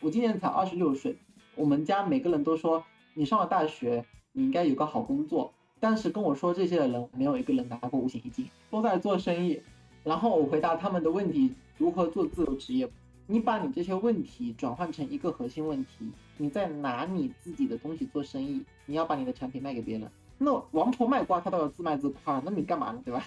我今年才二十六岁，我们家每个人都说你上了大学，你应该有个好工作。但是跟我说这些的人，没有一个人拿过五险一金，都在做生意。然后我回答他们的问题：如何做自由职业？你把你这些问题转换成一个核心问题，你在拿你自己的东西做生意，你要把你的产品卖给别人。那王婆卖瓜，她都要自卖自夸，那你干嘛呢？对吧？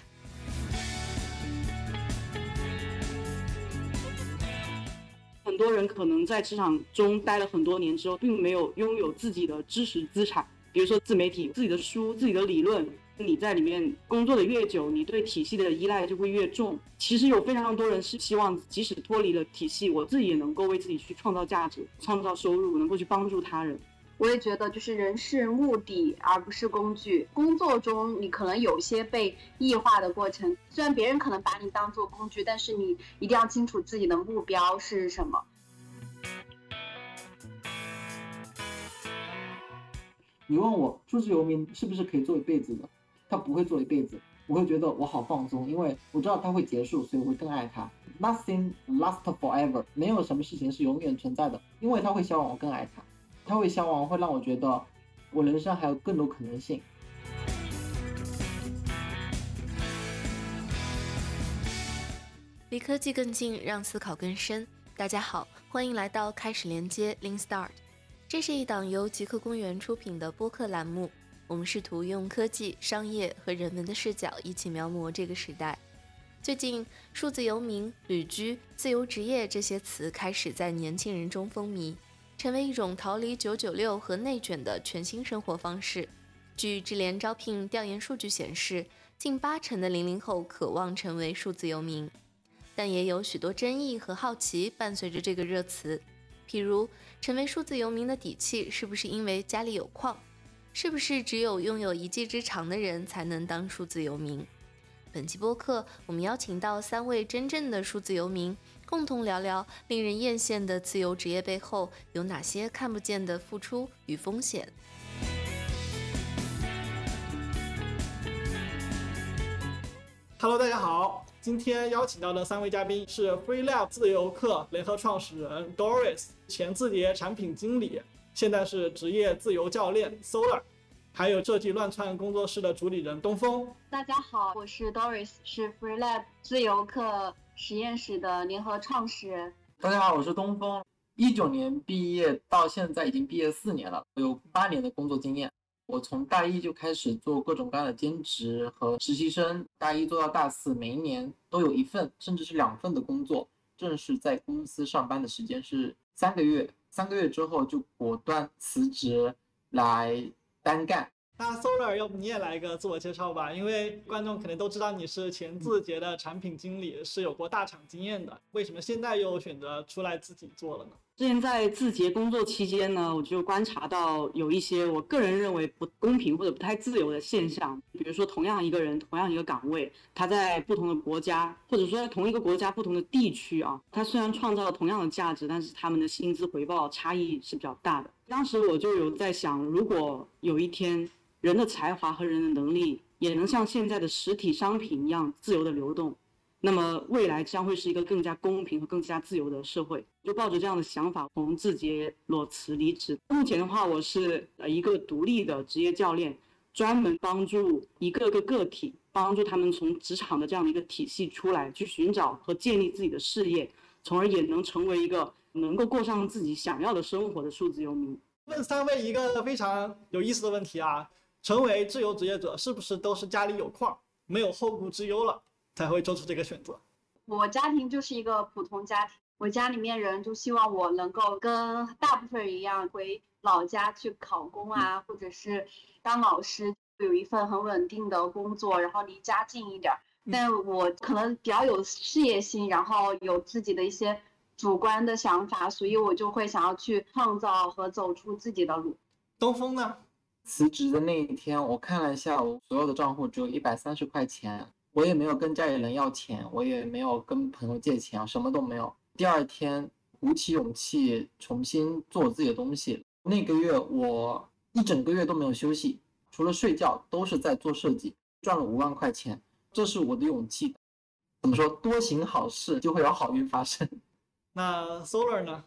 多人可能在职场中待了很多年之后，并没有拥有自己的知识资产，比如说自媒体、自己的书、自己的理论。你在里面工作的越久，你对体系的依赖就会越重。其实有非常多人是希望，即使脱离了体系，我自己也能够为自己去创造价值、创造收入，能够去帮助他人。我也觉得，就是人是目的而不是工具。工作中你可能有些被异化的过程，虽然别人可能把你当做工具，但是你一定要清楚自己的目标是什么。你问我数字游民是不是可以做一辈子的？他不会做一辈子，我会觉得我好放松，因为我知道他会结束，所以我会更爱他。Nothing lasts forever，没有什么事情是永远存在的，因为他会消亡，我更爱他。他会消亡，会让我觉得我人生还有更多可能性。离科技更近，让思考更深。大家好，欢迎来到开始连接 Link Start，这是一档由极客公园出品的播客栏目。我们试图用科技、商业和人文的视角一起描摹这个时代。最近，数字游民、旅居、自由职业这些词开始在年轻人中风靡。成为一种逃离九九六和内卷的全新生活方式。据智联招聘调研数据显示，近八成的零零后渴望成为数字游民，但也有许多争议和好奇伴随着这个热词。比如，成为数字游民的底气是不是因为家里有矿？是不是只有拥有一技之长的人才能当数字游民？本期播客，我们邀请到三位真正的数字游民。共同聊聊令人艳羡的自由职业背后有哪些看不见的付出与风险。Hello，大家好，今天邀请到的三位嘉宾是 FreeLab 自由课联合创始人 Doris，前字节产品经理，现在是职业自由教练 Solar，还有设计乱窜工作室的主理人东风。大家好，我是 Doris，是 FreeLab 自由课。实验室的联合创始人。大家好，我是东风，一九年毕业到现在已经毕业四年了，有八年的工作经验。我从大一就开始做各种各样的兼职和实习生，大一做到大四，每一年都有一份甚至是两份的工作。正式在公司上班的时间是三个月，三个月之后就果断辞职来单干。那 Solar，要不你也来一个自我介绍吧？因为观众肯定都知道你是前字节的产品经理，是有过大厂经验的。为什么现在又选择出来自己做了呢？之前在字节工作期间呢，我就观察到有一些我个人认为不公平或者不太自由的现象。比如说，同样一个人，同样一个岗位，他在不同的国家，或者说在同一个国家不同的地区啊，他虽然创造了同样的价值，但是他们的薪资回报差异是比较大的。当时我就有在想，如果有一天。人的才华和人的能力也能像现在的实体商品一样自由的流动，那么未来将会是一个更加公平和更加自由的社会。就抱着这样的想法，从字节裸辞离职。目前的话，我是呃一个独立的职业教练，专门帮助一个个个体，帮助他们从职场的这样的一个体系出来，去寻找和建立自己的事业，从而也能成为一个能够过上自己想要的生活的数字游民。问三位一个非常有意思的问题啊。成为自由职业者，是不是都是家里有矿，没有后顾之忧了，才会做出这个选择？我家庭就是一个普通家庭，我家里面人就希望我能够跟大部分人一样回老家去考公啊，或者是当老师，有一份很稳定的工作，然后离家近一点。但我可能比较有事业心，然后有自己的一些主观的想法，所以我就会想要去创造和走出自己的路。东风呢？辞职的那一天，我看了一下我所有的账户，只有一百三十块钱。我也没有跟家里人要钱，我也没有跟朋友借钱，什么都没有。第二天鼓起勇气重新做我自己的东西。那个月我一整个月都没有休息，除了睡觉都是在做设计，赚了五万块钱。这是我的勇气。怎么说？多行好事就会有好运发生。那 Solar 呢？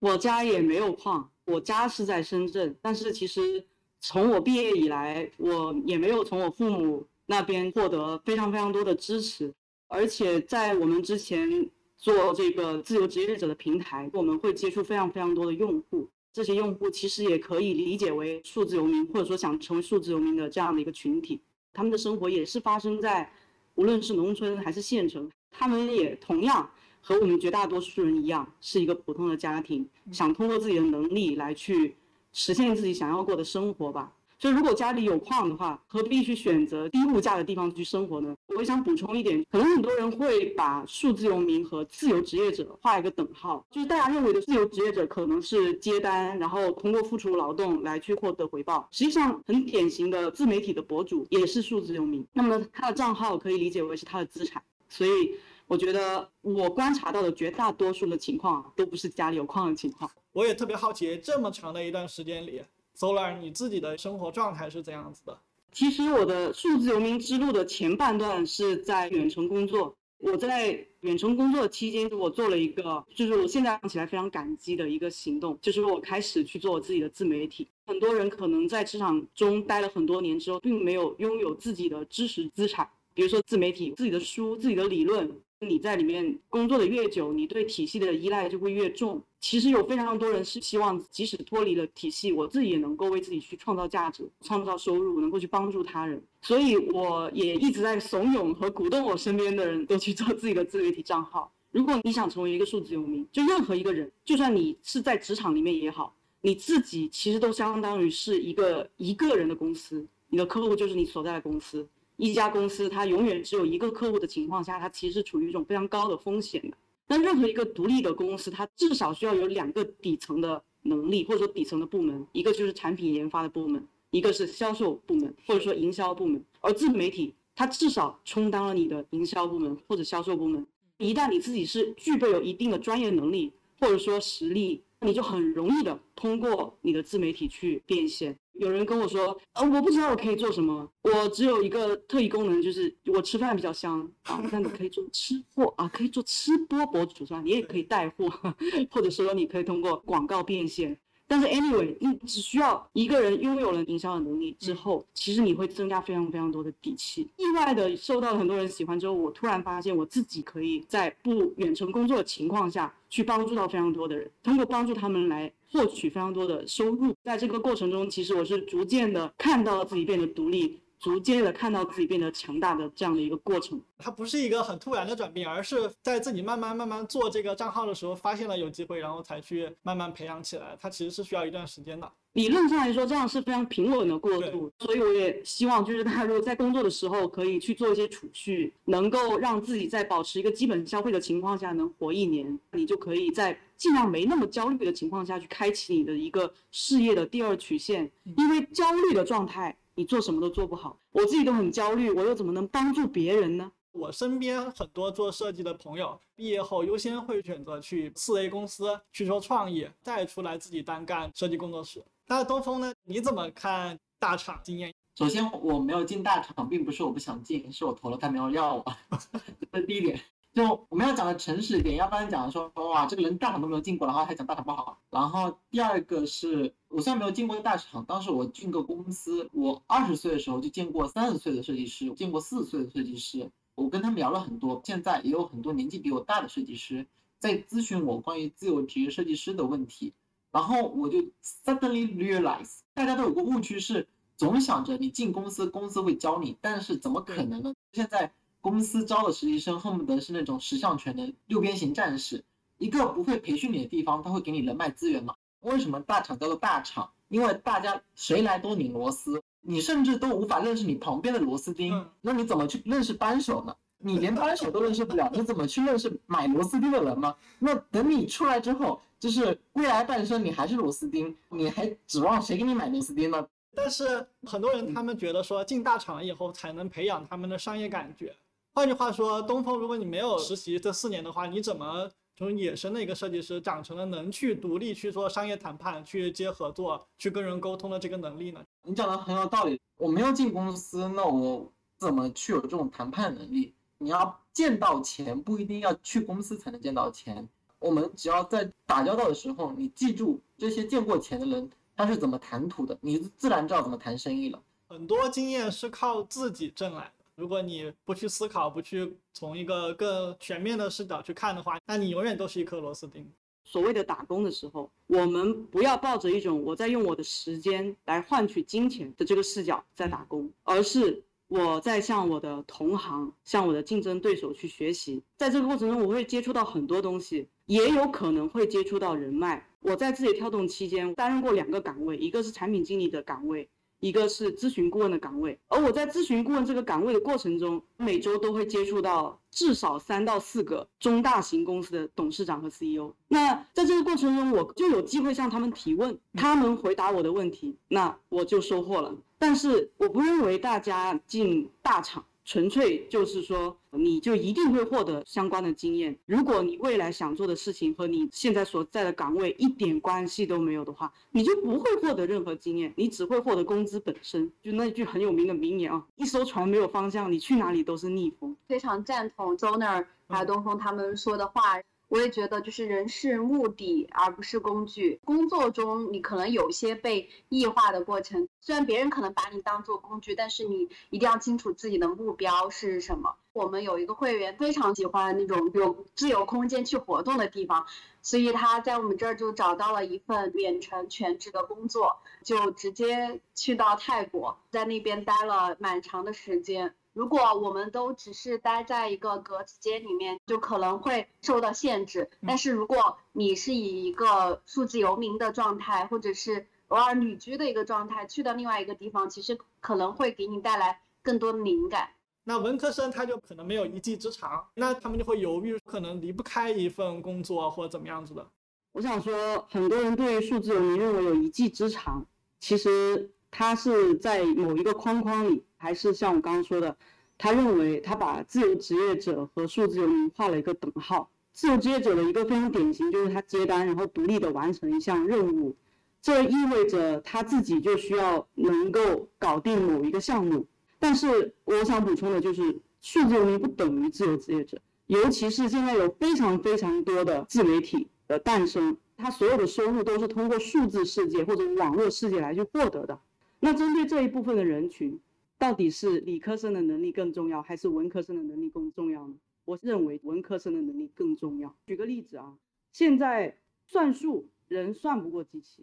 我家也没有矿，我家是在深圳，但是其实从我毕业以来，我也没有从我父母那边获得非常非常多的支持，而且在我们之前做这个自由职业者的平台，我们会接触非常非常多的用户，这些用户其实也可以理解为数字游民，或者说想成为数字游民的这样的一个群体，他们的生活也是发生在无论是农村还是县城，他们也同样。和我们绝大多数人一样，是一个普通的家庭，想通过自己的能力来去实现自己想要过的生活吧。所以，如果家里有矿的话，何必去选择低物价的地方去生活呢？我也想补充一点，可能很多人会把数字游民和自由职业者画一个等号，就是大家认为的自由职业者可能是接单，然后通过付出劳动来去获得回报。实际上，很典型的自媒体的博主也是数字游民，那么他的账号可以理解为是他的资产。所以。我觉得我观察到的绝大多数的情况都不是家里有矿的情况。我也特别好奇，这么长的一段时间里，Solar 你自己的生活状态是怎样子的？其实我的数字游民之路的前半段是在远程工作。我在远程工作期间，我做了一个，就是我现在想起来非常感激的一个行动，就是我开始去做我自己的自媒体。很多人可能在职场中待了很多年之后，并没有拥有自己的知识资产，比如说自媒体、自己的书、自己的理论。你在里面工作的越久，你对体系的依赖就会越重。其实有非常多人是希望，即使脱离了体系，我自己也能够为自己去创造价值、创造收入，能够去帮助他人。所以我也一直在怂恿和鼓动我身边的人都去做自己的自媒体账号。如果你想成为一个数字游民，就任何一个人，就算你是在职场里面也好，你自己其实都相当于是一个一个人的公司，你的客户就是你所在的公司。一家公司，它永远只有一个客户的情况下，它其实是处于一种非常高的风险的。那任何一个独立的公司，它至少需要有两个底层的能力，或者说底层的部门，一个就是产品研发的部门，一个是销售部门，或者说营销部门。而自媒体，它至少充当了你的营销部门或者销售部门。一旦你自己是具备有一定的专业能力，或者说实力，你就很容易的通过你的自媒体去变现。有人跟我说，呃，我不知道我可以做什么，我只有一个特异功能，就是我吃饭比较香啊。那你可以做吃货啊，可以做吃播博主是吧？你也可以带货，或者说你可以通过广告变现。但是 anyway，你只需要一个人拥有了营销的能力之后，其实你会增加非常非常多的底气。意外的受到了很多人喜欢之后，我突然发现我自己可以在不远程工作的情况下去帮助到非常多的人，通过帮助他们来获取非常多的收入。在这个过程中，其实我是逐渐的看到了自己变得独立。逐渐的看到自己变得强大的这样的一个过程，它不是一个很突然的转变，而是在自己慢慢慢慢做这个账号的时候，发现了有机会，然后才去慢慢培养起来。它其实是需要一段时间的。理论上来说，这样是非常平稳的过渡，所以我也希望就是大家如果在工作的时候可以去做一些储蓄，能够让自己在保持一个基本消费的情况下能活一年，你就可以在尽量没那么焦虑的情况下去开启你的一个事业的第二曲线，因为焦虑的状态。你做什么都做不好，我自己都很焦虑，我又怎么能帮助别人呢？我身边很多做设计的朋友，毕业后优先会选择去四 A 公司去做创意，再出来自己单干设计工作室。那东风呢？你怎么看大厂经验？首先，我没有进大厂，并不是我不想进，是我投了他没有要我，这是第一点。就我们要讲的诚实一点，要不然讲说哇，这个人大厂都没有进过，然后还讲大厂不好。然后第二个是我虽然没有进过大厂，当时我进个公司，我二十岁的时候就见过三十岁的设计师，见过四十岁的设计师，我跟他们聊了很多。现在也有很多年纪比我大的设计师在咨询我关于自由职业设计师的问题，然后我就 suddenly realize，大家都有个误区是总想着你进公司，公司会教你，但是怎么可能呢？现在。公司招的实习生恨不得是那种十项全能、六边形战士。一个不会培训你的地方，他会给你人脉资源吗？为什么大厂叫做大厂？因为大家谁来都拧螺丝，你甚至都无法认识你旁边的螺丝钉。那你怎么去认识扳手呢？你连扳手都认识不了，你怎么去认识买螺丝钉的人吗？那等你出来之后，就是未来半生你还是螺丝钉，你还指望谁给你买螺丝钉呢？但是很多人他们觉得说进大厂以后才能培养他们的商业感觉。换句话说，东风，如果你没有实习这四年的话，你怎么从野生的一个设计师长成了能去独立去做商业谈判、去接合作、去跟人沟通的这个能力呢？你讲的很有道理。我没有进公司，那我怎么去有这种谈判能力？你要见到钱，不一定要去公司才能见到钱。我们只要在打交道的时候，你记住这些见过钱的人他是怎么谈吐的，你自然知道怎么谈生意了。很多经验是靠自己挣来的。如果你不去思考，不去从一个更全面的视角去看的话，那你永远都是一颗螺丝钉。所谓的打工的时候，我们不要抱着一种我在用我的时间来换取金钱的这个视角在打工，而是我在向我的同行、向我的竞争对手去学习。在这个过程中，我会接触到很多东西，也有可能会接触到人脉。我在字节跳动期间担任过两个岗位，一个是产品经理的岗位。一个是咨询顾问的岗位，而我在咨询顾问这个岗位的过程中，每周都会接触到至少三到四个中大型公司的董事长和 CEO。那在这个过程中，我就有机会向他们提问，他们回答我的问题，那我就收获了。但是我不认为大家进大厂。纯粹就是说，你就一定会获得相关的经验。如果你未来想做的事情和你现在所在的岗位一点关系都没有的话，你就不会获得任何经验，你只会获得工资本身。就那句很有名的名言啊，一艘船没有方向，你去哪里都是逆风。非常赞同周那儿还有东风他们说的话。我也觉得，就是人是目的，而不是工具。工作中，你可能有些被异化的过程。虽然别人可能把你当做工具，但是你一定要清楚自己的目标是什么。我们有一个会员非常喜欢那种有自由空间去活动的地方，所以他在我们这儿就找到了一份远程全职的工作，就直接去到泰国，在那边待了蛮长的时间。如果我们都只是待在一个格子间里面，就可能会受到限制。但是如果你是以一个数字游民的状态，或者是偶尔旅居的一个状态，去到另外一个地方，其实可能会给你带来更多的灵感。那文科生他就可能没有一技之长，那他们就会犹豫，可能离不开一份工作或者怎么样子的。我想说，很多人对于数字游民认为有一技之长，其实。他是在某一个框框里，还是像我刚刚说的，他认为他把自由职业者和数字游民画了一个等号。自由职业者的一个非常典型就是他接单，然后独立的完成一项任务，这意味着他自己就需要能够搞定某一个项目。但是我想补充的就是，数字游民不等于自由职业者，尤其是现在有非常非常多的自媒体的诞生，他所有的收入都是通过数字世界或者网络世界来去获得的。那针对这一部分的人群，到底是理科生的能力更重要，还是文科生的能力更重要呢？我认为文科生的能力更重要。举个例子啊，现在算术人算不过机器，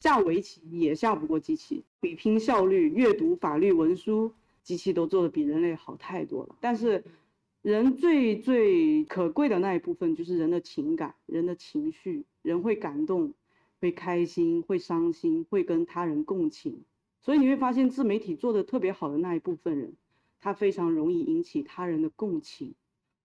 下围棋也下不过机器，比拼效率，阅读法律文书，机器都做的比人类好太多了。但是，人最最可贵的那一部分就是人的情感，人的情绪，人会感动，会开心，会伤心，会跟他人共情。所以你会发现，自媒体做的特别好的那一部分人，他非常容易引起他人的共情，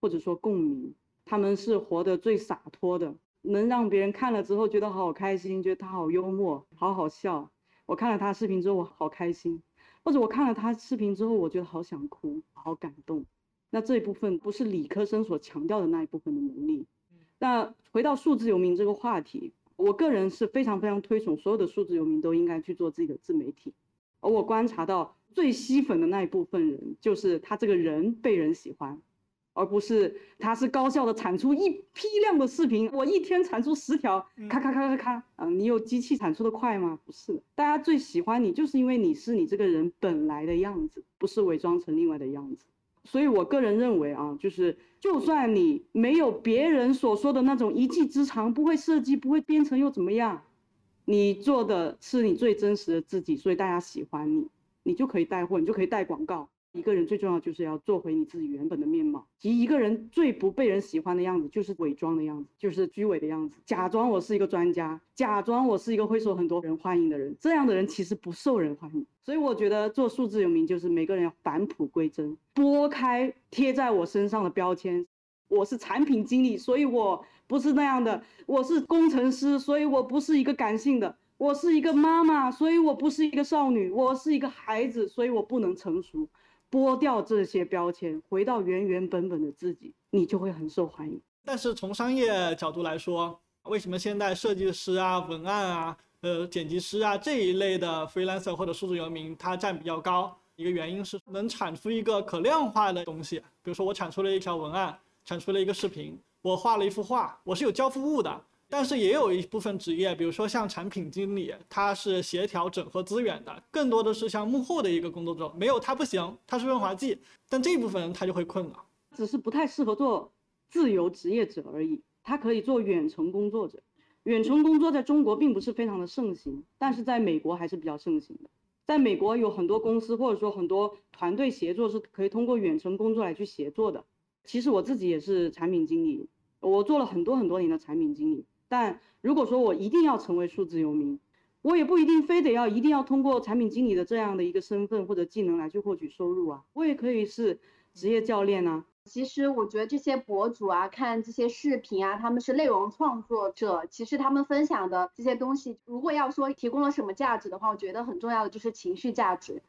或者说共鸣。他们是活得最洒脱的，能让别人看了之后觉得好开心，觉得他好幽默，好好笑。我看了他视频之后，我好开心；或者我看了他视频之后，我觉得好想哭，好感动。那这一部分不是理科生所强调的那一部分的能力。那回到数字游民这个话题，我个人是非常非常推崇所有的数字游民都应该去做自己的自媒体。而我观察到最吸粉的那一部分人，就是他这个人被人喜欢，而不是他是高效的产出一批量的视频。我一天产出十条，咔咔咔咔咔，啊，你有机器产出的快吗？不是，大家最喜欢你，就是因为你是你这个人本来的样子，不是伪装成另外的样子。所以我个人认为啊，就是就算你没有别人所说的那种一技之长，不会设计，不会编程又怎么样？你做的是你最真实的自己，所以大家喜欢你，你就可以带货，你就可以带广告。一个人最重要就是要做回你自己原本的面貌。其一个人最不被人喜欢的样子就是伪装的样子，就是虚伪的样子，假装我是一个专家，假装我是一个会受很多人欢迎的人。这样的人其实不受人欢迎。所以我觉得做数字有名就是每个人要返璞归真，拨开贴在我身上的标签。我是产品经理，所以我不是那样的；我是工程师，所以我不是一个感性的；我是一个妈妈，所以我不是一个少女；我是一个孩子，所以我不能成熟。剥掉这些标签，回到原原本本的自己，你就会很受欢迎。但是从商业角度来说，为什么现在设计师啊、文案啊、呃、剪辑师啊这一类的 freelancer 或者数字游民，他占比较高？一个原因是能产出一个可量化的东西，比如说我产出了一条文案。产出了一个视频，我画了一幅画，我是有交付物的。但是也有一部分职业，比如说像产品经理，他是协调整合资源的，更多的是像幕后的一个工作者。没有他不行，他是润滑剂，但这部分人他就会困了。只是不太适合做自由职业者而已，他可以做远程工作者。远程工作在中国并不是非常的盛行，但是在美国还是比较盛行的。在美国有很多公司或者说很多团队协作是可以通过远程工作来去协作的。其实我自己也是产品经理，我做了很多很多年的产品经理。但如果说我一定要成为数字游民，我也不一定非得要一定要通过产品经理的这样的一个身份或者技能来去获取收入啊，我也可以是职业教练啊。其实我觉得这些博主啊，看这些视频啊，他们是内容创作者，其实他们分享的这些东西，如果要说提供了什么价值的话，我觉得很重要的就是情绪价值。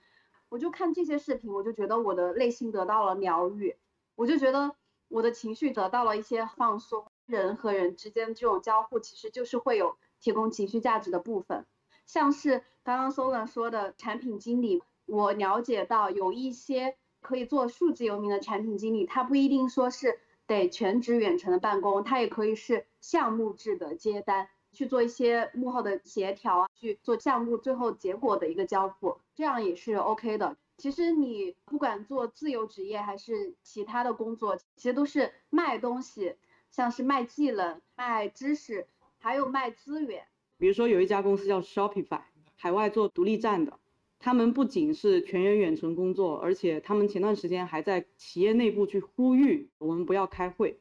我就看这些视频，我就觉得我的内心得到了疗愈，我就觉得我的情绪得到了一些放松。人和人之间这种交互，其实就是会有提供情绪价值的部分，像是刚刚 Solan 说的产品经理，我了解到有一些可以做数字游民的产品经理，他不一定说是得全职远程的办公，他也可以是项目制的接单，去做一些幕后的协调啊，去做项目最后结果的一个交付，这样也是 OK 的。其实你不管做自由职业还是其他的工作，其实都是卖东西。像是卖技能、卖知识，还有卖资源。比如说有一家公司叫 Shopify，海外做独立站的，他们不仅是全员远程工作，而且他们前段时间还在企业内部去呼吁我们不要开会。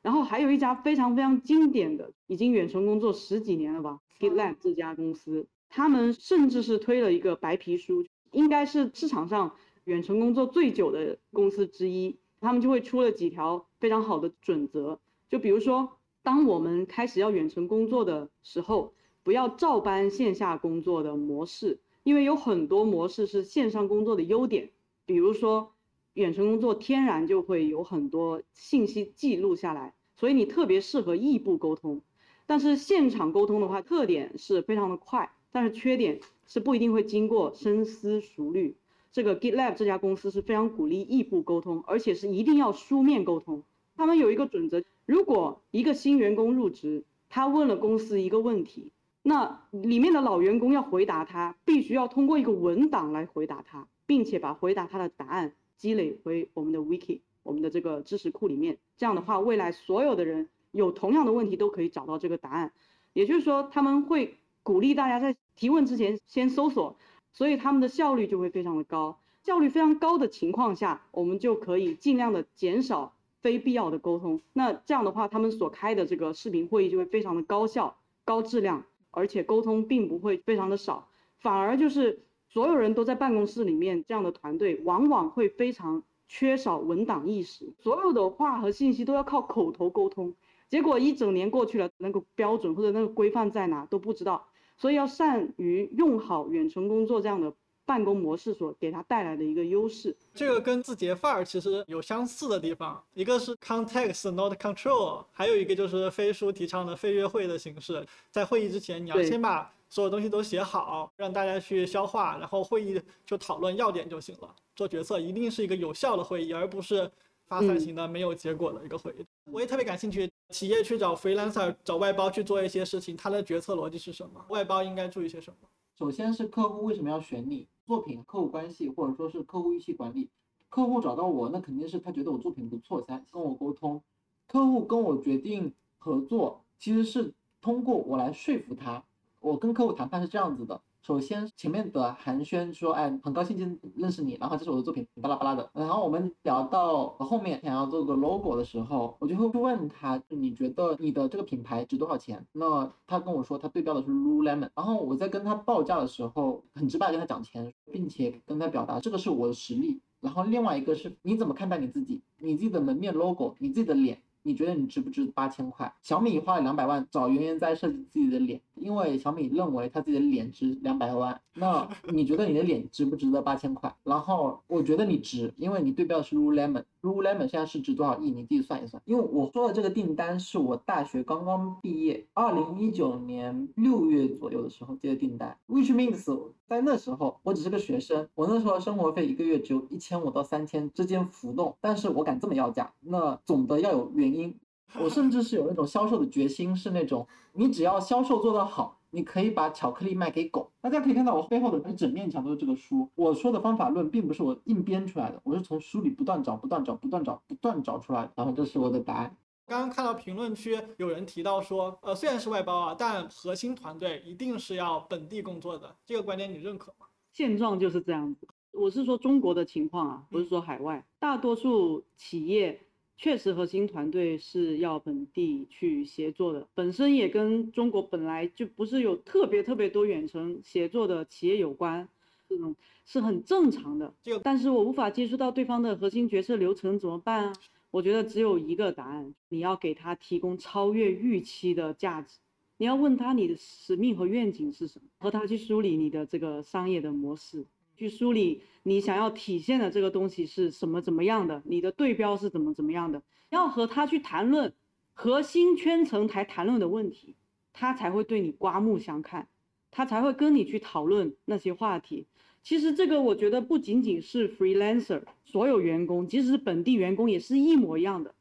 然后还有一家非常非常经典的，已经远程工作十几年了吧，GitLab 这家公司，他们甚至是推了一个白皮书，应该是市场上远程工作最久的公司之一，他们就会出了几条非常好的准则。就比如说，当我们开始要远程工作的时候，不要照搬线下工作的模式，因为有很多模式是线上工作的优点。比如说，远程工作天然就会有很多信息记录下来，所以你特别适合异步沟通。但是现场沟通的话，特点是非常的快，但是缺点是不一定会经过深思熟虑。这个 GitLab 这家公司是非常鼓励异步沟通，而且是一定要书面沟通。他们有一个准则。如果一个新员工入职，他问了公司一个问题，那里面的老员工要回答他，必须要通过一个文档来回答他，并且把回答他的答案积累回我们的 wiki，我们的这个知识库里面。这样的话，未来所有的人有同样的问题都可以找到这个答案。也就是说，他们会鼓励大家在提问之前先搜索，所以他们的效率就会非常的高。效率非常高的情况下，我们就可以尽量的减少。非必要的沟通，那这样的话，他们所开的这个视频会议就会非常的高效、高质量，而且沟通并不会非常的少，反而就是所有人都在办公室里面，这样的团队往往会非常缺少文档意识，所有的话和信息都要靠口头沟通，结果一整年过去了，那个标准或者那个规范在哪都不知道，所以要善于用好远程工作这样的。办公模式所给他带来的一个优势，这个跟字节范儿其实有相似的地方，一个是 context not control，还有一个就是飞书提倡的飞约会的形式，在会议之前你要先把所有东西都写好，让大家去消化，然后会议就讨论要点就行了。做决策一定是一个有效的会议，而不是发散型的没有结果的一个会议。我也特别感兴趣，企业去找 freelancer 找外包去做一些事情，他的决策逻辑是什么？外包应该注意些什么？首先是客户为什么要选你？作品、客户关系，或者说是客户预期管理。客户找到我，那肯定是他觉得我作品不错，才跟我沟通。客户跟我决定合作，其实是通过我来说服他。我跟客户谈判是这样子的。首先，前面的寒暄说，哎，很高兴今天认识你，然后这是我的作品，巴拉巴拉的。然后我们聊到后面想要做个 logo 的时候，我就会问他，你觉得你的这个品牌值多少钱？那他跟我说他对标的是 Lululemon。然后我在跟他报价的时候，很直白跟他讲钱，并且跟他表达这个是我的实力。然后另外一个是你怎么看待你自己，你自己的门面 logo，你自己的脸。你觉得你值不值八千块？小米花了两百万找圆圆在设计自己的脸，因为小米认为他自己的脸值两百万。那你觉得你的脸值不值得八千块？然后我觉得你值，因为你对标的是如如 lemon Lululemon 现在市值多少亿？你自己算一算。因为我说的这个订单是我大学刚刚毕业，二零一九年六月左右的时候接的订单，which means 在那时候我只是个学生，我那时候生活费一个月只有一千五到三千之间浮动，但是我敢这么要价，那总的要有原因。我甚至是有那种销售的决心，是那种你只要销售做得好，你可以把巧克力卖给狗。大家可以看到我背后的一整面墙都是这个书。我说的方法论并不是我硬编出来的，我是从书里不断找、不断找、不断找、不断找出来的。然后这是我的答案。刚刚看到评论区有人提到说，呃，虽然是外包啊，但核心团队一定是要本地工作的，这个观点你认可吗？现状就是这样子。我是说中国的情况啊，不是说海外，大多数企业。确实，核心团队是要本地去协作的，本身也跟中国本来就不是有特别特别多远程协作的企业有关，这种是很正常的。就但是我无法接触到对方的核心决策流程怎么办啊？我觉得只有一个答案，你要给他提供超越预期的价值，你要问他你的使命和愿景是什么，和他去梳理你的这个商业的模式。去梳理你想要体现的这个东西是什么怎么样的，你的对标是怎么怎么样的，要和他去谈论核心圈层台谈论的问题，他才会对你刮目相看，他才会跟你去讨论那些话题。其实这个我觉得不仅仅是 freelancer，所有员工，即使是本地员工也是一模一样的，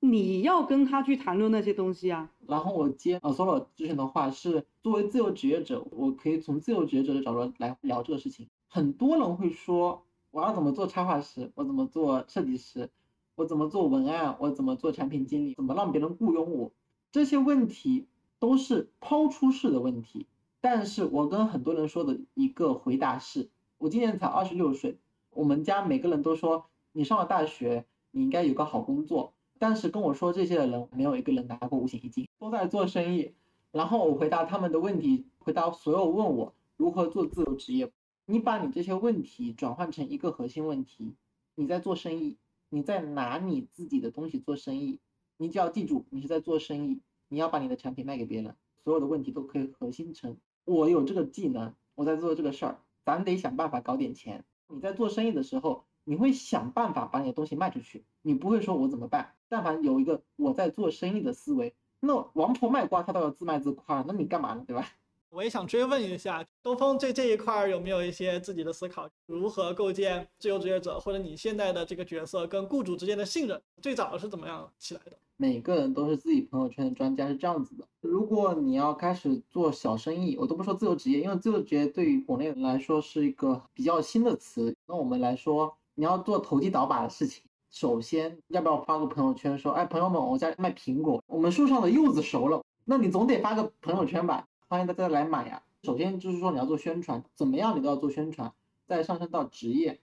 你要跟他去谈论那些东西啊。然后我接呃 solo 之前的话是，作为自由职业者，我可以从自由职业者的角度来聊这个事情。很多人会说，我要怎么做插画师？我怎么做设计师？我怎么做文案？我怎么做产品经理？怎么让别人雇佣我？这些问题都是抛出式的问题。但是我跟很多人说的一个回答是：我今年才二十六岁，我们家每个人都说你上了大学，你应该有个好工作。但是跟我说这些的人，没有一个人拿过五险一金，都在做生意。然后我回答他们的问题，回答所有问我如何做自由职业。你把你这些问题转换成一个核心问题，你在做生意，你在拿你自己的东西做生意，你就要记住，你是在做生意，你要把你的产品卖给别人，所有的问题都可以核心成我有这个技能，我在做这个事儿，咱得想办法搞点钱。你在做生意的时候，你会想办法把你的东西卖出去，你不会说我怎么办？但凡有一个我在做生意的思维，那王婆卖瓜她都要自卖自夸，那你干嘛呢？对吧？我也想追问一下东风，这这一块有没有一些自己的思考？如何构建自由职业者，或者你现在的这个角色跟雇主之间的信任，最早是怎么样起来的？每个人都是自己朋友圈的专家，是这样子的。如果你要开始做小生意，我都不说自由职业，因为自由职业对于国内人来说是一个比较新的词。那我们来说，你要做投机倒把的事情，首先要不要发个朋友圈说，哎，朋友们，我家卖苹果，我们树上的柚子熟了，那你总得发个朋友圈吧？欢迎大家来买呀！首先就是说你要做宣传，怎么样你都要做宣传。再上升到职业，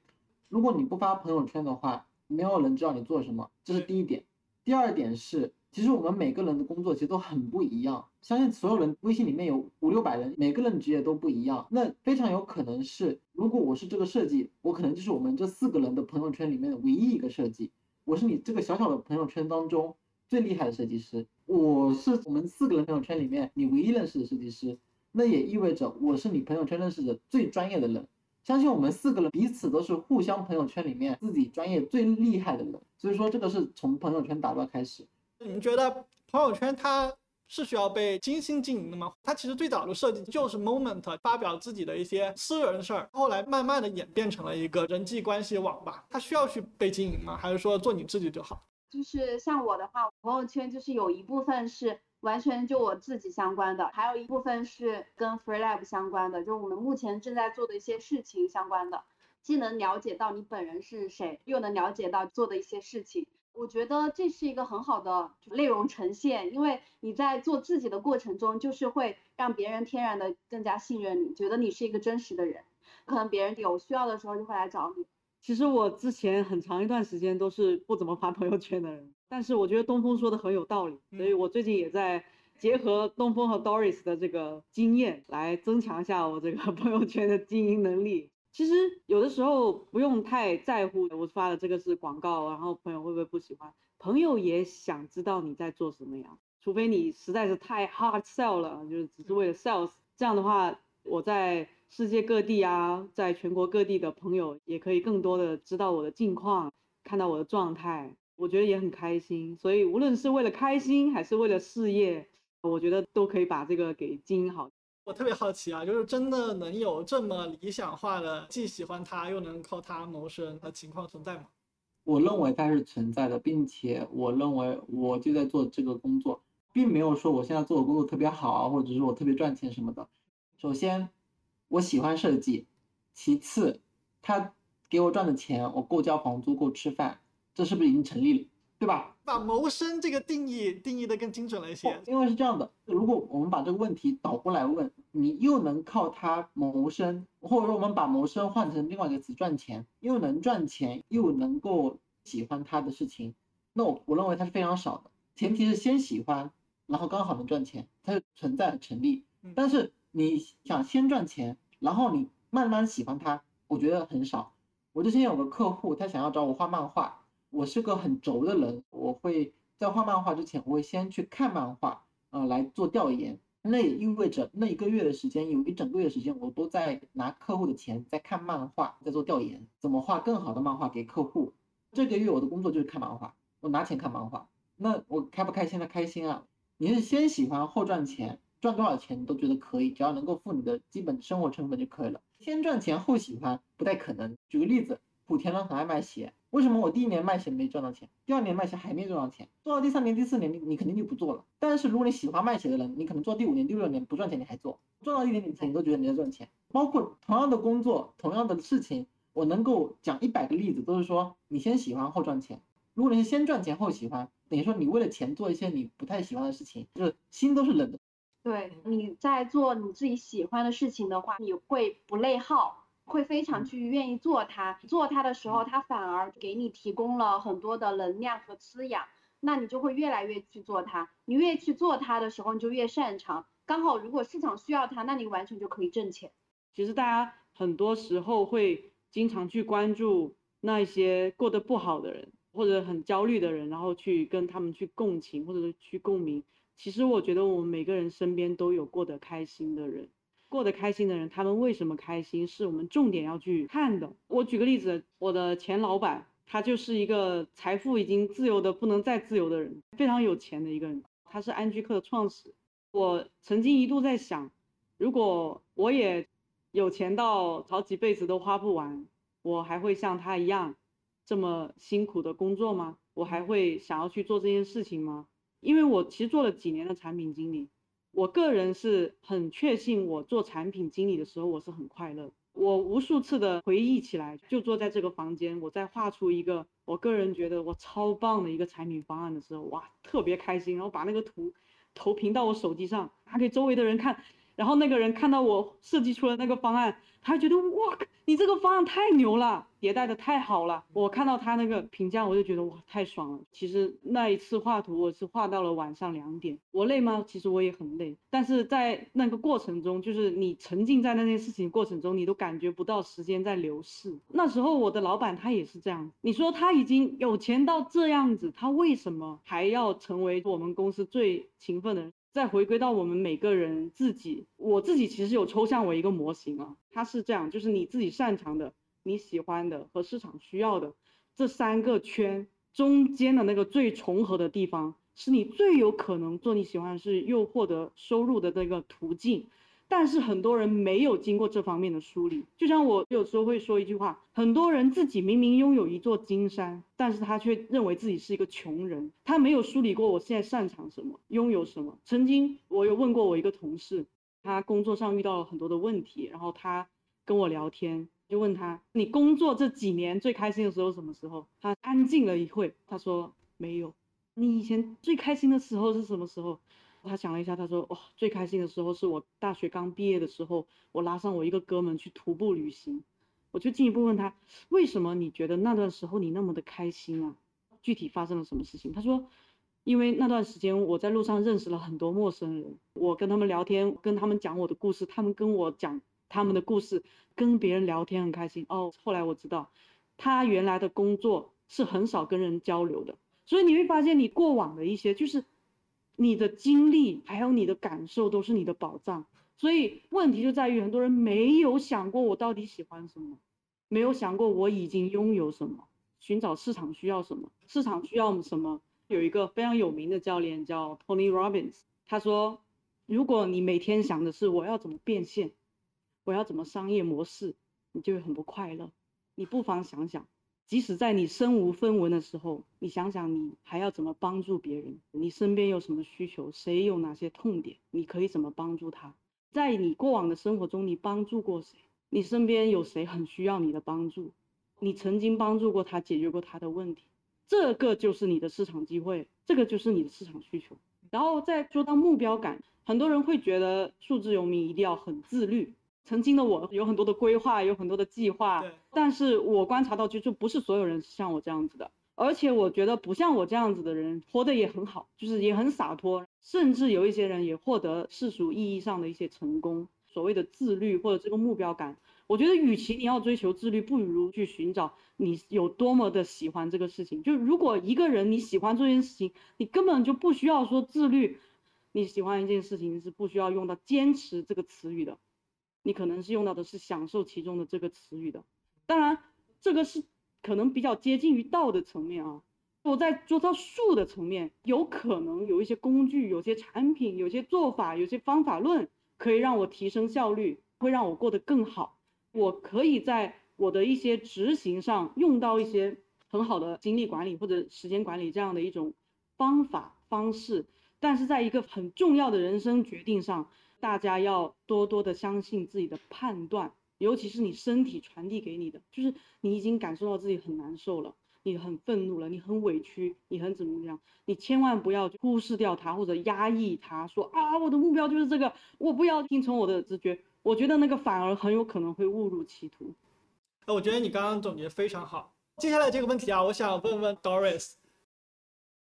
如果你不发朋友圈的话，没有人知道你做什么，这是第一点。第二点是，其实我们每个人的工作其实都很不一样。相信所有人微信里面有五六百人，每个人职业都不一样。那非常有可能是，如果我是这个设计，我可能就是我们这四个人的朋友圈里面的唯一一个设计。我是你这个小小的朋友圈当中。最厉害的设计师，我是我们四个人朋友圈里面你唯一认识的设计师，那也意味着我是你朋友圈认识的最专业的人。相信我们四个人彼此都是互相朋友圈里面自己专业最厉害的人，所以说这个是从朋友圈打造开始。你们觉得朋友圈它是需要被精心经营的吗？它其实最早的设计就是 moment 发表自己的一些私人事儿，后来慢慢的演变成了一个人际关系网吧。它需要去被经营吗？还是说做你自己就好？就是像我的话，朋友圈就是有一部分是完全就我自己相关的，还有一部分是跟 FreeLab 相关的，就我们目前正在做的一些事情相关的，既能了解到你本人是谁，又能了解到做的一些事情。我觉得这是一个很好的内容呈现，因为你在做自己的过程中，就是会让别人天然的更加信任你，觉得你是一个真实的人，可能别人有需要的时候就会来找你。其实我之前很长一段时间都是不怎么发朋友圈的人，但是我觉得东风说的很有道理，所以我最近也在结合东风和 Doris 的这个经验来增强一下我这个 朋友圈的经营能力。其实有的时候不用太在乎我发的这个是广告，然后朋友会不会不喜欢？朋友也想知道你在做什么呀，除非你实在是太 hard sell 了，就是只是为了 sales，这样的话我在。世界各地啊，在全国各地的朋友也可以更多的知道我的近况，看到我的状态，我觉得也很开心。所以无论是为了开心还是为了事业，我觉得都可以把这个给经营好。我特别好奇啊，就是真的能有这么理想化的，既喜欢他又能靠他谋生的情况存在吗？我认为它是存在的，并且我认为我就在做这个工作，并没有说我现在做的工作特别好啊，或者是我特别赚钱什么的。首先，我喜欢设计；其次，他给我赚的钱我够交房租、够吃饭，这是不是已经成立了？对吧？把谋生这个定义定义的更精准了一些。因为是这样的，如果我们把这个问题倒过来问，你又能靠它谋生，或者说我们把谋生换成另外一个词赚钱，又能赚钱，又能够喜欢他的事情，那我我认为它是非常少的。前提是先喜欢，然后刚好能赚钱，它就存在成立。但是你想先赚钱，然后你慢慢喜欢它，我觉得很少。我之前有个客户，他想要找我画漫画。我是个很轴的人，我会在画漫画之前，我会先去看漫画，呃，来做调研。那也意味着那一个月的时间，有一整个月时间，我都在拿客户的钱在看漫画，在做调研，怎么画更好的漫画给客户。这个月我的工作就是看漫画，我拿钱看漫画。那我开不开心的？开心啊！你是先喜欢后赚钱，赚多少钱你都觉得可以，只要能够付你的基本生活成本就可以了。先赚钱后喜欢不太可能。举个例子，莆田人很爱卖鞋。为什么我第一年卖鞋没赚到钱，第二年卖鞋还没赚到钱，做到第三年、第四年，你你肯定就不做了。但是如果你喜欢卖鞋的人，你可能做第五年、第六年不赚钱你还做，赚到一点点钱你都觉得你在赚钱。包括同样的工作、同样的事情，我能够讲一百个例子，都是说你先喜欢后赚钱。如果你是先赚钱后喜欢，等于说你为了钱做一些你不太喜欢的事情，就是心都是冷的。对，你在做你自己喜欢的事情的话，你会不内耗。会非常去愿意做它，做它的时候，它反而给你提供了很多的能量和滋养，那你就会越来越去做它。你越去做它的时候，你就越擅长。刚好如果市场需要它，那你完全就可以挣钱。其实大家很多时候会经常去关注那些过得不好的人，或者很焦虑的人，然后去跟他们去共情或者是去共鸣。其实我觉得我们每个人身边都有过得开心的人。过得开心的人，他们为什么开心，是我们重点要去看的。我举个例子，我的前老板，他就是一个财富已经自由的不能再自由的人，非常有钱的一个人。他是安居客的创始。我曾经一度在想，如果我也有钱到好几辈子都花不完，我还会像他一样这么辛苦的工作吗？我还会想要去做这件事情吗？因为我其实做了几年的产品经理。我个人是很确信，我做产品经理的时候，我是很快乐。我无数次的回忆起来，就坐在这个房间，我在画出一个我个人觉得我超棒的一个产品方案的时候，哇，特别开心。然后把那个图投屏到我手机上，拿给周围的人看。然后那个人看到我设计出了那个方案，他觉得哇，你这个方案太牛了，迭代的太好了。我看到他那个评价，我就觉得哇，太爽了。其实那一次画图，我是画到了晚上两点。我累吗？其实我也很累。但是在那个过程中，就是你沉浸在那件事情过程中，你都感觉不到时间在流逝。那时候我的老板他也是这样。你说他已经有钱到这样子，他为什么还要成为我们公司最勤奋的人？再回归到我们每个人自己，我自己其实有抽象为一个模型啊，它是这样，就是你自己擅长的、你喜欢的和市场需要的这三个圈中间的那个最重合的地方，是你最有可能做你喜欢的事又获得收入的那个途径。但是很多人没有经过这方面的梳理，就像我有时候会说一句话，很多人自己明明拥有一座金山，但是他却认为自己是一个穷人，他没有梳理过我现在擅长什么，拥有什么。曾经我有问过我一个同事，他工作上遇到了很多的问题，然后他跟我聊天，就问他，你工作这几年最开心的时候什么时候？他安静了一会，他说没有。你以前最开心的时候是什么时候？他想了一下，他说：“哇，最开心的时候是我大学刚毕业的时候，我拉上我一个哥们去徒步旅行。”我就进一步问他：“为什么你觉得那段时候你那么的开心啊？具体发生了什么事情？”他说：“因为那段时间我在路上认识了很多陌生人，我跟他们聊天，跟他们讲我的故事，他们跟我讲他们的故事，跟别人聊天很开心。哦，后来我知道，他原来的工作是很少跟人交流的，所以你会发现你过往的一些就是。”你的经历还有你的感受都是你的宝藏，所以问题就在于很多人没有想过我到底喜欢什么，没有想过我已经拥有什么，寻找市场需要什么，市场需要什么。有一个非常有名的教练叫 Tony Robbins，他说，如果你每天想的是我要怎么变现，我要怎么商业模式，你就会很不快乐。你不妨想想，即使在你身无分文的时候，你想想你还要怎么帮助别人？你身边有什么需求？谁有哪些痛点？你可以怎么帮助他？在你过往的生活中，你帮助过谁？你身边有谁很需要你的帮助？你曾经帮助过他，解决过他的问题，这个就是你的市场机会，这个就是你的市场需求。然后再说到目标感，很多人会觉得数字游民一定要很自律。曾经的我有很多的规划，有很多的计划，但是我观察到，就就不是所有人像我这样子的。而且我觉得不像我这样子的人活得也很好，就是也很洒脱，甚至有一些人也获得世俗意义上的一些成功。所谓的自律或者这个目标感。我觉得，与其你要追求自律，不如去寻找你有多么的喜欢这个事情。就如果一个人你喜欢做一件事情，你根本就不需要说自律。你喜欢一件事情是不需要用到坚持这个词语的，你可能是用到的是享受其中的这个词语的。当然，这个是可能比较接近于道的层面啊。我在做到术的层面，有可能有一些工具、有些产品、有些做法、有些方法论，可以让我提升效率，会让我过得更好。我可以在我的一些执行上用到一些很好的精力管理或者时间管理这样的一种方法方式，但是在一个很重要的人生决定上，大家要多多的相信自己的判断，尤其是你身体传递给你的，就是你已经感受到自己很难受了，你很愤怒了，你很委屈，你很怎么样，你千万不要忽视掉它或者压抑它，说啊我的目标就是这个，我不要听从我的直觉。我觉得那个反而很有可能会误入歧途。呃，我觉得你刚刚总结非常好。接下来这个问题啊，我想问问 Doris，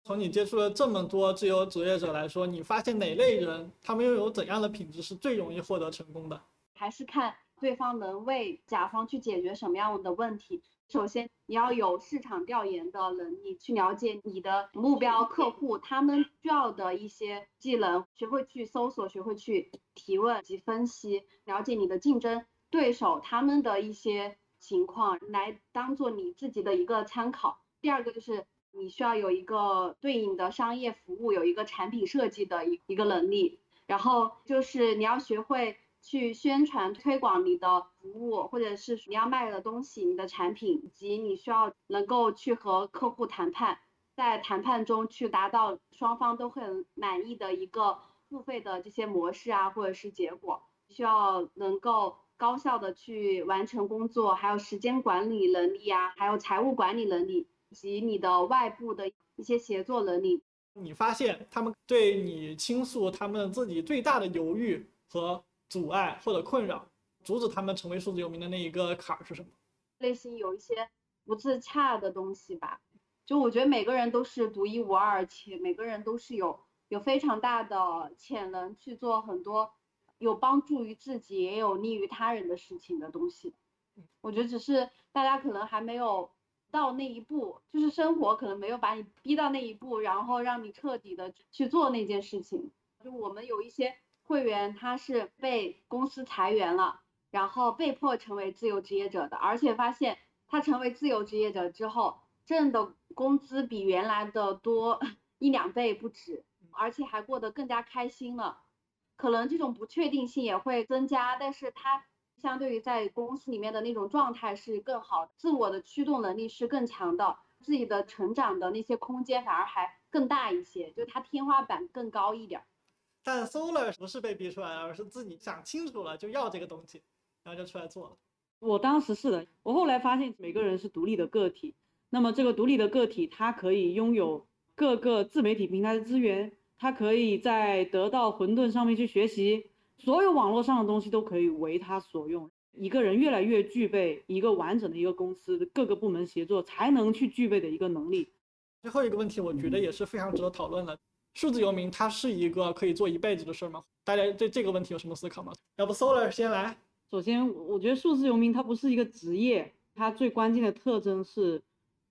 从你接触了这么多自由职业者来说，你发现哪类人他们拥有怎样的品质是最容易获得成功的？还是看对方能为甲方去解决什么样的问题？首先，你要有市场调研的能力，去了解你的目标客户他们需要的一些技能，学会去搜索，学会去提问及分析，了解你的竞争对手他们的一些情况，来当做你自己的一个参考。第二个就是你需要有一个对应的商业服务，有一个产品设计的一一个能力，然后就是你要学会。去宣传推广你的服务，或者是你要卖的东西、你的产品，以及你需要能够去和客户谈判，在谈判中去达到双方都很满意的一个付费的这些模式啊，或者是结果，需要能够高效的去完成工作，还有时间管理能力啊，还有财务管理能力，以及你的外部的一些协作能力。你发现他们对你倾诉他们自己最大的犹豫和。阻碍或者困扰，阻止他们成为数字游民的那一个坎儿是什么？内心有一些不自洽的东西吧。就我觉得每个人都是独一无二，且每个人都是有有非常大的潜能去做很多有帮助于自己也有利于他人的事情的东西。我觉得只是大家可能还没有到那一步，就是生活可能没有把你逼到那一步，然后让你彻底的去做那件事情。就我们有一些。会员他是被公司裁员了，然后被迫成为自由职业者的，而且发现他成为自由职业者之后挣的工资比原来的多 一两倍不止，而且还过得更加开心了。可能这种不确定性也会增加，但是他相对于在公司里面的那种状态是更好，自我的驱动能力是更强的，自己的成长的那些空间反而还更大一些，就它天花板更高一点。但 Solar 不是被逼出来的，而是自己想清楚了就要这个东西，然后就出来做了。我当时是的，我后来发现每个人是独立的个体，那么这个独立的个体，他可以拥有各个自媒体平台的资源，他可以在得到混沌上面去学习，所有网络上的东西都可以为他所用。一个人越来越具备一个完整的一个公司各个部门协作才能去具备的一个能力。最后一个问题，我觉得也是非常值得讨论的。数字游民，它是一个可以做一辈子的事儿吗？大家对这个问题有什么思考吗？要不 Solar 先来。首先，我觉得数字游民它不是一个职业，它最关键的特征是，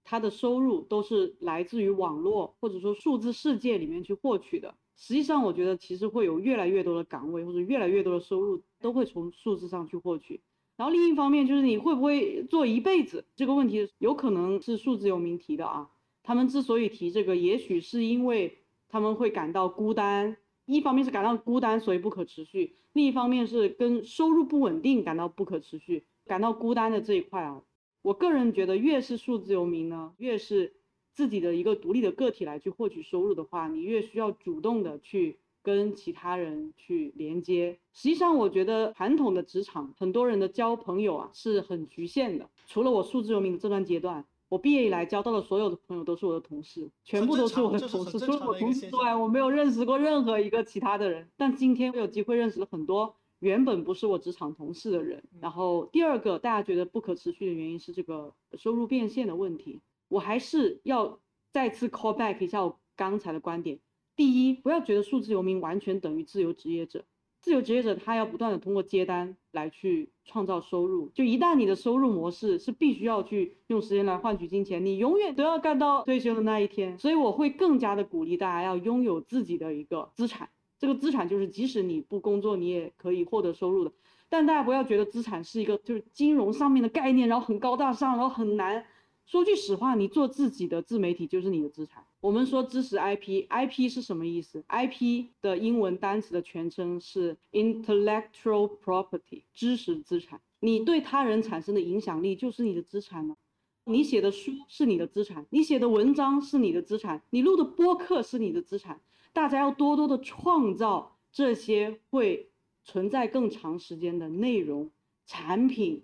它的收入都是来自于网络或者说数字世界里面去获取的。实际上，我觉得其实会有越来越多的岗位或者越来越多的收入都会从数字上去获取。然后另一方面就是你会不会做一辈子这个问题，有可能是数字游民提的啊。他们之所以提这个，也许是因为。他们会感到孤单，一方面是感到孤单，所以不可持续；另一方面是跟收入不稳定感到不可持续，感到孤单的这一块啊，我个人觉得，越是数字游民呢，越是自己的一个独立的个体来去获取收入的话，你越需要主动的去跟其他人去连接。实际上，我觉得传统的职场，很多人的交朋友啊是很局限的。除了我数字游民的这段阶段，我毕业以来交到的所有的朋友都是我的同事，全部都是我的同事。除了我同事之外，我没有认识过任何一个其他的人。但今天我有机会认识了很多。原本不是我职场同事的人，然后第二个大家觉得不可持续的原因是这个收入变现的问题。我还是要再次 call back 一下我刚才的观点。第一，不要觉得数字游民完全等于自由职业者。自由职业者他要不断的通过接单来去创造收入。就一旦你的收入模式是必须要去用时间来换取金钱，你永远都要干到退休的那一天。所以我会更加的鼓励大家要拥有自己的一个资产。这个资产就是，即使你不工作，你也可以获得收入的。但大家不要觉得资产是一个就是金融上面的概念，然后很高大上，然后很难。说句实话，你做自己的自媒体就是你的资产。我们说知识 IP，IP 是什么意思？IP 的英文单词的全称是 intellectual property，知识资产。你对他人产生的影响力就是你的资产了。你写的书是你的资产，你写的文章是你的资产，你录的播客是你的资产。大家要多多的创造这些会存在更长时间的内容产品，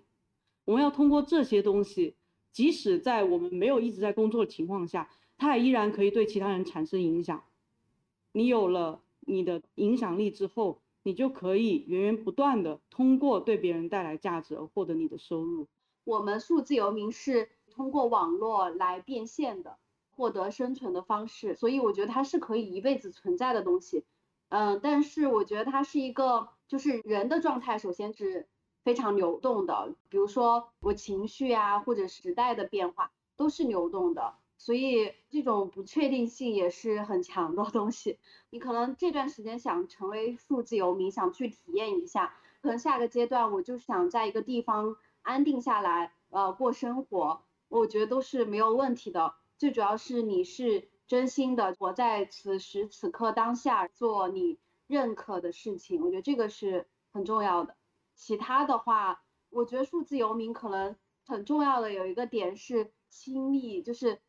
我们要通过这些东西，即使在我们没有一直在工作的情况下，它也依然可以对其他人产生影响。你有了你的影响力之后，你就可以源源不断的通过对别人带来价值而获得你的收入。我们数字游民是通过网络来变现的。获得生存的方式，所以我觉得它是可以一辈子存在的东西，嗯，但是我觉得它是一个，就是人的状态首先是非常流动的，比如说我情绪啊，或者时代的变化都是流动的，所以这种不确定性也是很强的东西。你可能这段时间想成为数字游民，想去体验一下，可能下个阶段我就想在一个地方安定下来，呃，过生活，我觉得都是没有问题的。最主要是你是真心的活在此时此刻当下，做你认可的事情，我觉得这个是很重要的。其他的话，我觉得数字游民可能很重要的有一个点是亲密，就是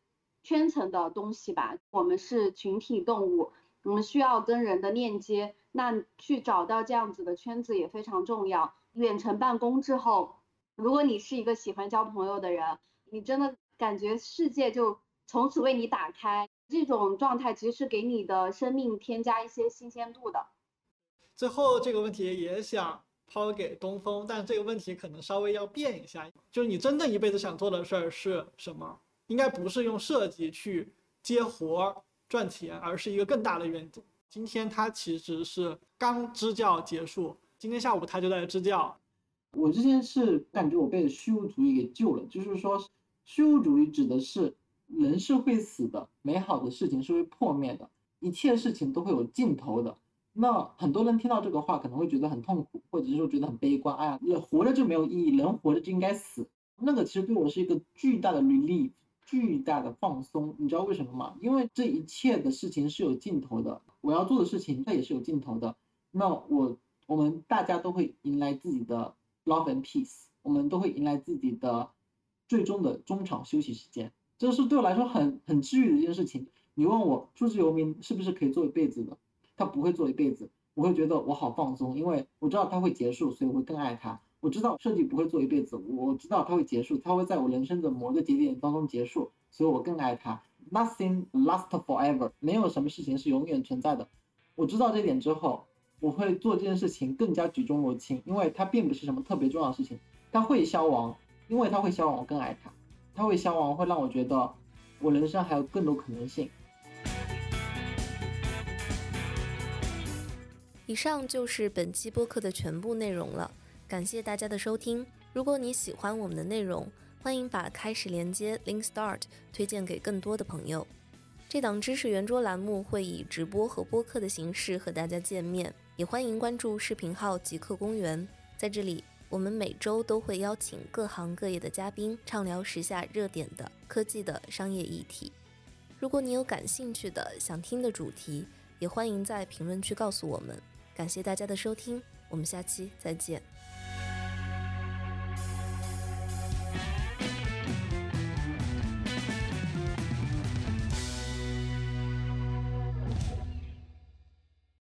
圈层的东西吧。我们是群体动物，我们需要跟人的链接，那去找到这样子的圈子也非常重要。远程办公之后，如果你是一个喜欢交朋友的人，你真的感觉世界就。从此为你打开，这种状态其实是给你的生命添加一些新鲜度的。最后这个问题也想抛给东风，但这个问题可能稍微要变一下，就是你真正一辈子想做的事儿是什么？应该不是用设计去接活赚钱，而是一个更大的愿景。今天他其实是刚支教结束，今天下午他就在支教。我之前是感觉我被虚无主义给救了，就是说虚无主义指的是。人是会死的，美好的事情是会破灭的，一切事情都会有尽头的。那很多人听到这个话可能会觉得很痛苦，或者是说觉得很悲观。哎呀，人活着就没有意义，人活着就应该死。那个其实对我是一个巨大的 relief，巨大的放松。你知道为什么吗？因为这一切的事情是有尽头的，我要做的事情它也是有尽头的。那我我们大家都会迎来自己的 love and peace，我们都会迎来自己的最终的中场休息时间。这是对我来说很很治愈的一件事情。你问我数字游民是不是可以做一辈子的？他不会做一辈子，我会觉得我好放松，因为我知道他会结束，所以我会更爱他。我知道设计不会做一辈子，我知道他会结束，他会在我人生的某个节点当中结束，所以我更爱他。Nothing lasts forever，没有什么事情是永远存在的。我知道这点之后，我会做这件事情更加举重若轻，因为它并不是什么特别重要的事情，它会消亡，因为它会消亡，我更爱它。它会消亡，会让我觉得我人生还有更多可能性。以上就是本期播客的全部内容了，感谢大家的收听。如果你喜欢我们的内容，欢迎把开始连接 Link Start 推荐给更多的朋友。这档知识圆桌栏目会以直播和播客的形式和大家见面，也欢迎关注视频号极客公园，在这里。我们每周都会邀请各行各业的嘉宾，畅聊时下热点的科技的商业议题。如果你有感兴趣的、想听的主题，也欢迎在评论区告诉我们。感谢大家的收听，我们下期再见。